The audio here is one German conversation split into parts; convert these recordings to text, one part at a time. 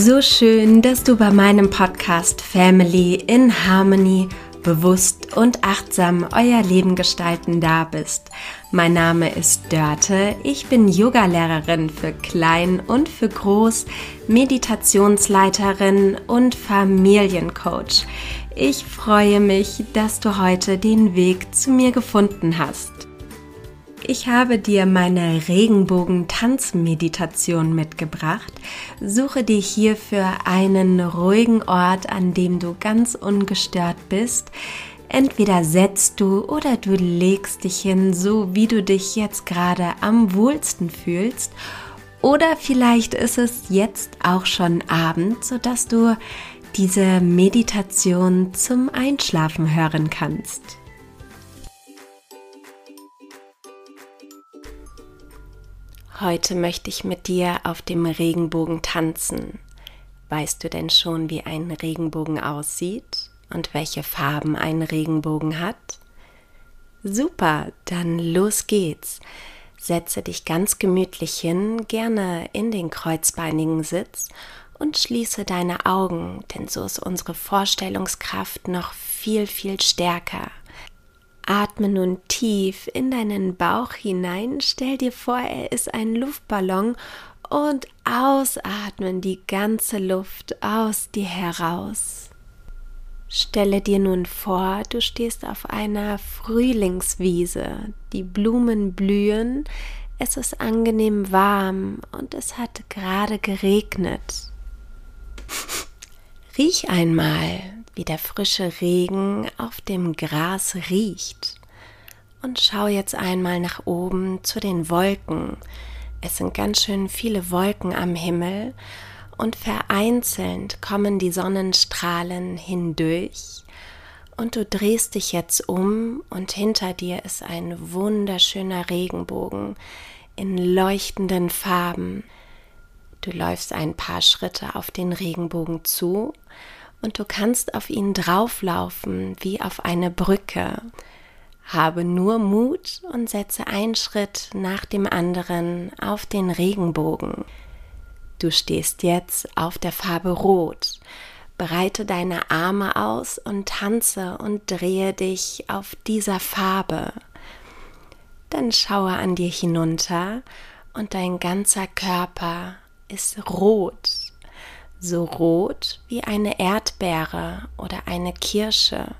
So schön, dass du bei meinem Podcast Family in Harmony bewusst und achtsam euer Leben gestalten da bist. Mein Name ist Dörte, ich bin Yogalehrerin für Klein und für Groß, Meditationsleiterin und Familiencoach. Ich freue mich, dass du heute den Weg zu mir gefunden hast. Ich habe dir meine Regenbogen-Tanzmeditation mitgebracht. Suche dir hierfür einen ruhigen Ort, an dem du ganz ungestört bist. Entweder setzt du oder du legst dich hin, so wie du dich jetzt gerade am wohlsten fühlst. Oder vielleicht ist es jetzt auch schon Abend, sodass du diese Meditation zum Einschlafen hören kannst. Heute möchte ich mit dir auf dem Regenbogen tanzen. Weißt du denn schon, wie ein Regenbogen aussieht und welche Farben ein Regenbogen hat? Super, dann los geht's. Setze dich ganz gemütlich hin, gerne in den kreuzbeinigen Sitz und schließe deine Augen, denn so ist unsere Vorstellungskraft noch viel, viel stärker. Atme nun tief in deinen Bauch hinein. Stell dir vor, er ist ein Luftballon und ausatmen die ganze Luft aus dir heraus. Stelle dir nun vor, du stehst auf einer Frühlingswiese. Die Blumen blühen, es ist angenehm warm und es hat gerade geregnet. Riech einmal, wie der frische Regen auf dem Gras riecht. Und schau jetzt einmal nach oben zu den Wolken. Es sind ganz schön viele Wolken am Himmel und vereinzelt kommen die Sonnenstrahlen hindurch. Und du drehst dich jetzt um und hinter dir ist ein wunderschöner Regenbogen in leuchtenden Farben. Du läufst ein paar Schritte auf den Regenbogen zu und du kannst auf ihn drauflaufen wie auf eine Brücke. Habe nur Mut und setze einen Schritt nach dem anderen auf den Regenbogen. Du stehst jetzt auf der Farbe Rot. Breite deine Arme aus und tanze und drehe dich auf dieser Farbe. Dann schaue an dir hinunter und dein ganzer Körper ist rot so rot wie eine Erdbeere oder eine Kirsche.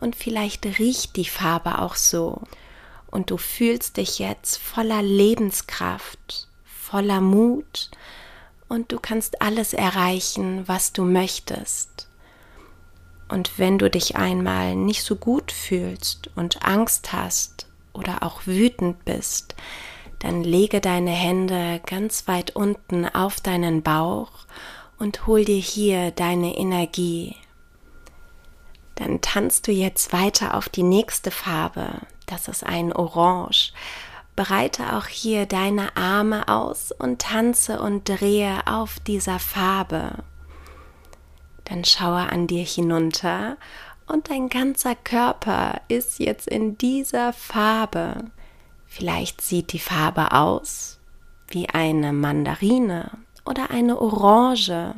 Und vielleicht riecht die Farbe auch so. Und du fühlst dich jetzt voller Lebenskraft, voller Mut und du kannst alles erreichen, was du möchtest. Und wenn du dich einmal nicht so gut fühlst und Angst hast oder auch wütend bist, dann lege deine Hände ganz weit unten auf deinen Bauch und hol dir hier deine Energie. Dann tanzt du jetzt weiter auf die nächste Farbe. Das ist ein Orange. Breite auch hier deine Arme aus und tanze und drehe auf dieser Farbe. Dann schaue an dir hinunter und dein ganzer Körper ist jetzt in dieser Farbe. Vielleicht sieht die Farbe aus wie eine Mandarine oder eine Orange.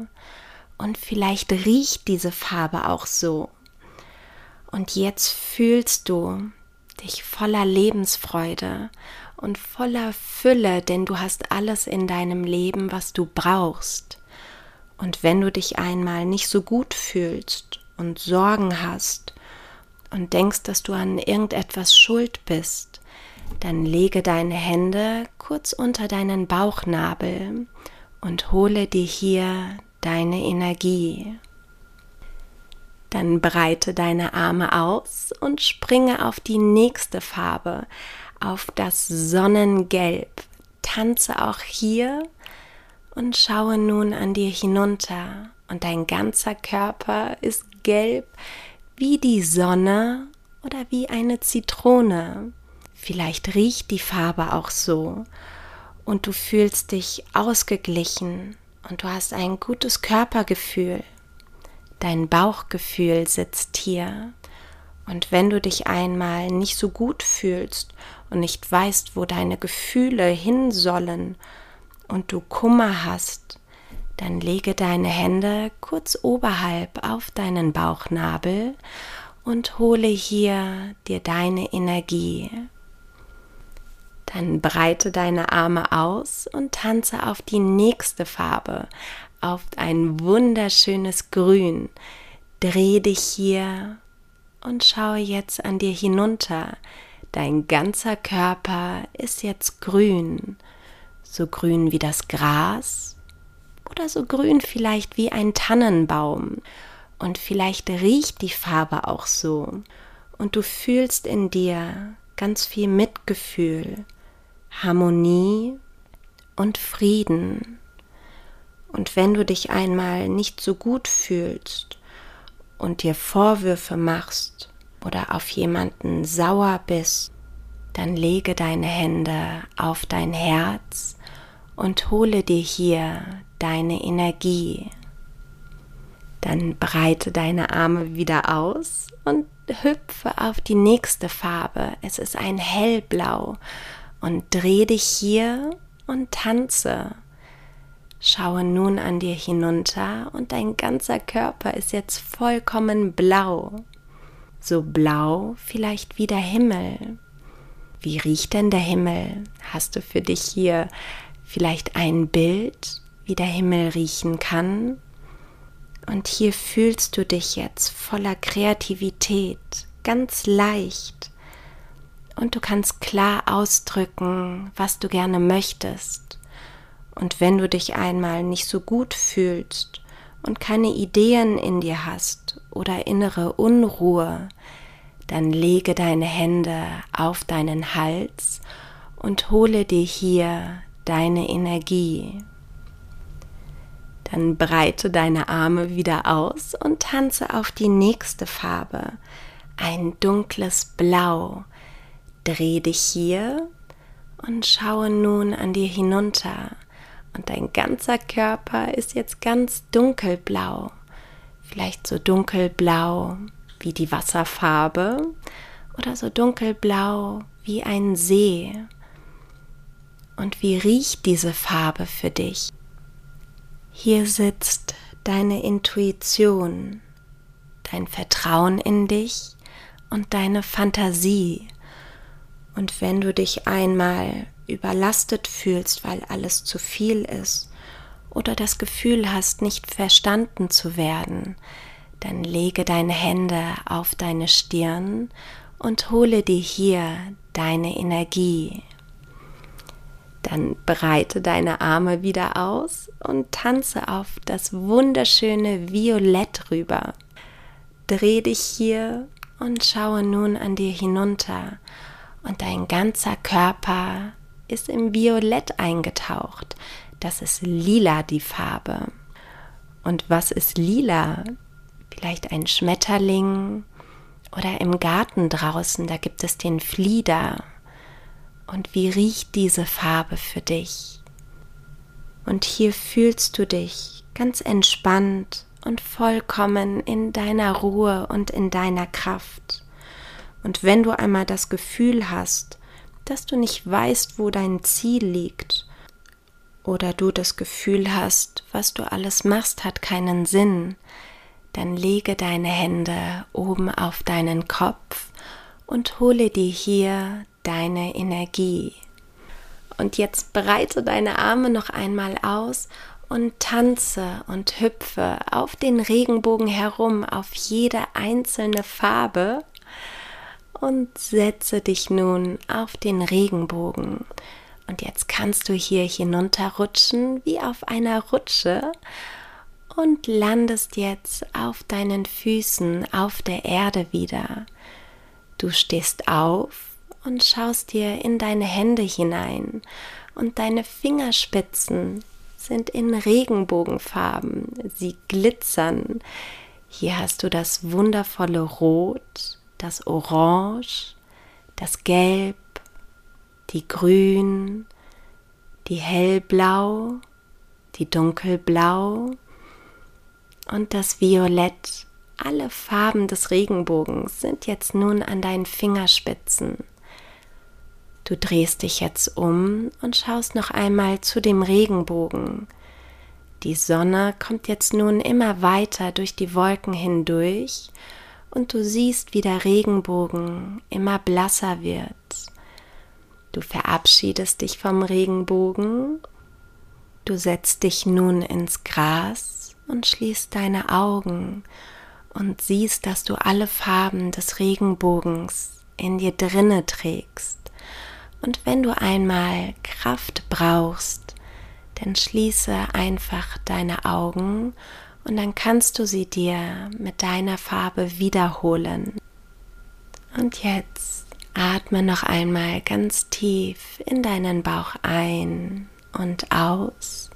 Und vielleicht riecht diese Farbe auch so. Und jetzt fühlst du dich voller Lebensfreude und voller Fülle, denn du hast alles in deinem Leben, was du brauchst. Und wenn du dich einmal nicht so gut fühlst und Sorgen hast und denkst, dass du an irgendetwas schuld bist, dann lege deine Hände kurz unter deinen Bauchnabel und hole dir hier deine Energie. Dann breite deine Arme aus und springe auf die nächste Farbe, auf das Sonnengelb. Tanze auch hier und schaue nun an dir hinunter und dein ganzer Körper ist gelb wie die Sonne oder wie eine Zitrone. Vielleicht riecht die Farbe auch so und du fühlst dich ausgeglichen und du hast ein gutes Körpergefühl. Dein Bauchgefühl sitzt hier. Und wenn du dich einmal nicht so gut fühlst und nicht weißt, wo deine Gefühle hin sollen und du Kummer hast, Dann lege deine Hände kurz oberhalb auf deinen Bauchnabel und hole hier dir deine Energie. Dann breite deine Arme aus und tanze auf die nächste Farbe, auf ein wunderschönes Grün. Dreh dich hier und schaue jetzt an dir hinunter. Dein ganzer Körper ist jetzt grün, so grün wie das Gras oder so grün vielleicht wie ein Tannenbaum. Und vielleicht riecht die Farbe auch so. Und du fühlst in dir ganz viel Mitgefühl, Harmonie und Frieden. Und wenn du dich einmal nicht so gut fühlst und dir Vorwürfe machst oder auf jemanden sauer bist, dann lege deine Hände auf dein Herz und hole dir hier deine Energie. Dann breite deine Arme wieder aus und hüpfe auf die nächste Farbe. Es ist ein hellblau und dreh dich hier und tanze. Schaue nun an dir hinunter und dein ganzer Körper ist jetzt vollkommen blau. So blau vielleicht wie der Himmel. Wie riecht denn der Himmel? Hast du für dich hier vielleicht ein Bild, wie der Himmel riechen kann? Und hier fühlst du dich jetzt voller Kreativität, ganz leicht. Und du kannst klar ausdrücken, was du gerne möchtest. Und wenn du dich einmal nicht so gut fühlst und keine Ideen in dir hast oder innere Unruhe, dann lege deine Hände auf deinen Hals und hole dir hier deine Energie. Dann breite deine Arme wieder aus und tanze auf die nächste Farbe, ein dunkles Blau. Dreh dich hier und schaue nun an dir hinunter und dein ganzer Körper ist jetzt ganz dunkelblau, vielleicht so dunkelblau wie die Wasserfarbe oder so dunkelblau wie ein See. Und wie riecht diese Farbe für dich? Hier sitzt deine Intuition, dein Vertrauen in dich und deine Fantasie. Und wenn du dich einmal überlastet fühlst, weil alles zu viel ist oder das Gefühl hast, nicht verstanden zu werden, dann lege deine Hände auf deine Stirn und hole dir hier deine Energie. Dann breite deine Arme wieder aus und tanze auf das wunderschöne Violett rüber. Dreh dich hier und schaue nun an dir hinunter und dein ganzer Körper ist im Violett eingetaucht. Das ist lila die Farbe. Und was ist lila? Vielleicht ein Schmetterling oder im Garten draußen, da gibt es den Flieder. Und wie riecht diese Farbe für dich? Und hier fühlst du dich ganz entspannt und vollkommen in deiner Ruhe und in deiner Kraft. Und wenn du einmal das Gefühl hast, dass du nicht weißt, wo dein Ziel liegt, oder du das Gefühl hast, was du alles machst, hat keinen Sinn, dann lege deine Hände oben auf deinen Kopf und hole dir hier deine Energie. Und jetzt breite deine Arme noch einmal aus und tanze und hüpfe auf den Regenbogen herum, auf jede einzelne Farbe und setze dich nun auf den Regenbogen. Und jetzt kannst du hier hinunterrutschen wie auf einer Rutsche und landest jetzt auf deinen Füßen auf der Erde wieder. Du stehst auf und schaust dir in deine Hände hinein und deine Fingerspitzen sind in Regenbogenfarben, sie glitzern. Hier hast du das wundervolle Rot, das Orange, das Gelb, die Grün, die Hellblau, die Dunkelblau und das Violett. Alle Farben des Regenbogens sind jetzt nun an deinen Fingerspitzen. Du drehst dich jetzt um und schaust noch einmal zu dem Regenbogen. Die Sonne kommt jetzt nun immer weiter durch die Wolken hindurch und du siehst, wie der Regenbogen immer blasser wird. Du verabschiedest dich vom Regenbogen, du setzt dich nun ins Gras und schließt deine Augen und siehst, dass du alle Farben des Regenbogens in dir drinne trägst. Und wenn du einmal Kraft brauchst, dann schließe einfach deine Augen und dann kannst du sie dir mit deiner Farbe wiederholen. Und jetzt atme noch einmal ganz tief in deinen Bauch ein und aus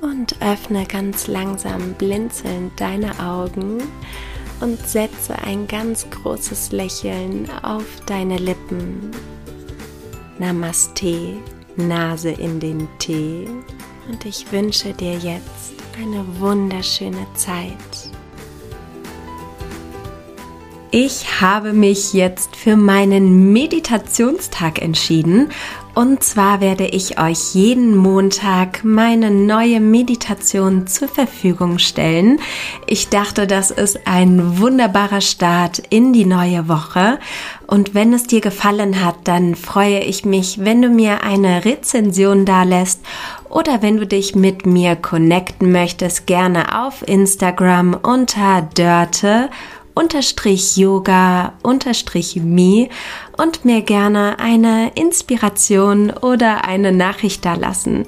und öffne ganz langsam blinzelnd deine Augen und setze ein ganz großes Lächeln auf deine Lippen. Namaste, Nase in den Tee und ich wünsche dir jetzt eine wunderschöne Zeit. Ich habe mich jetzt für meinen Meditationstag entschieden und zwar werde ich euch jeden Montag meine neue Meditation zur Verfügung stellen. Ich dachte, das ist ein wunderbarer Start in die neue Woche. Und wenn es dir gefallen hat, dann freue ich mich, wenn du mir eine Rezension da lässt oder wenn du dich mit mir connecten möchtest, gerne auf Instagram unter Dörte unterstrich Yoga unterstrich Me und mir gerne eine Inspiration oder eine Nachricht da lassen.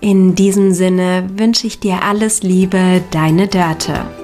In diesem Sinne wünsche ich dir alles Liebe, deine Dörte.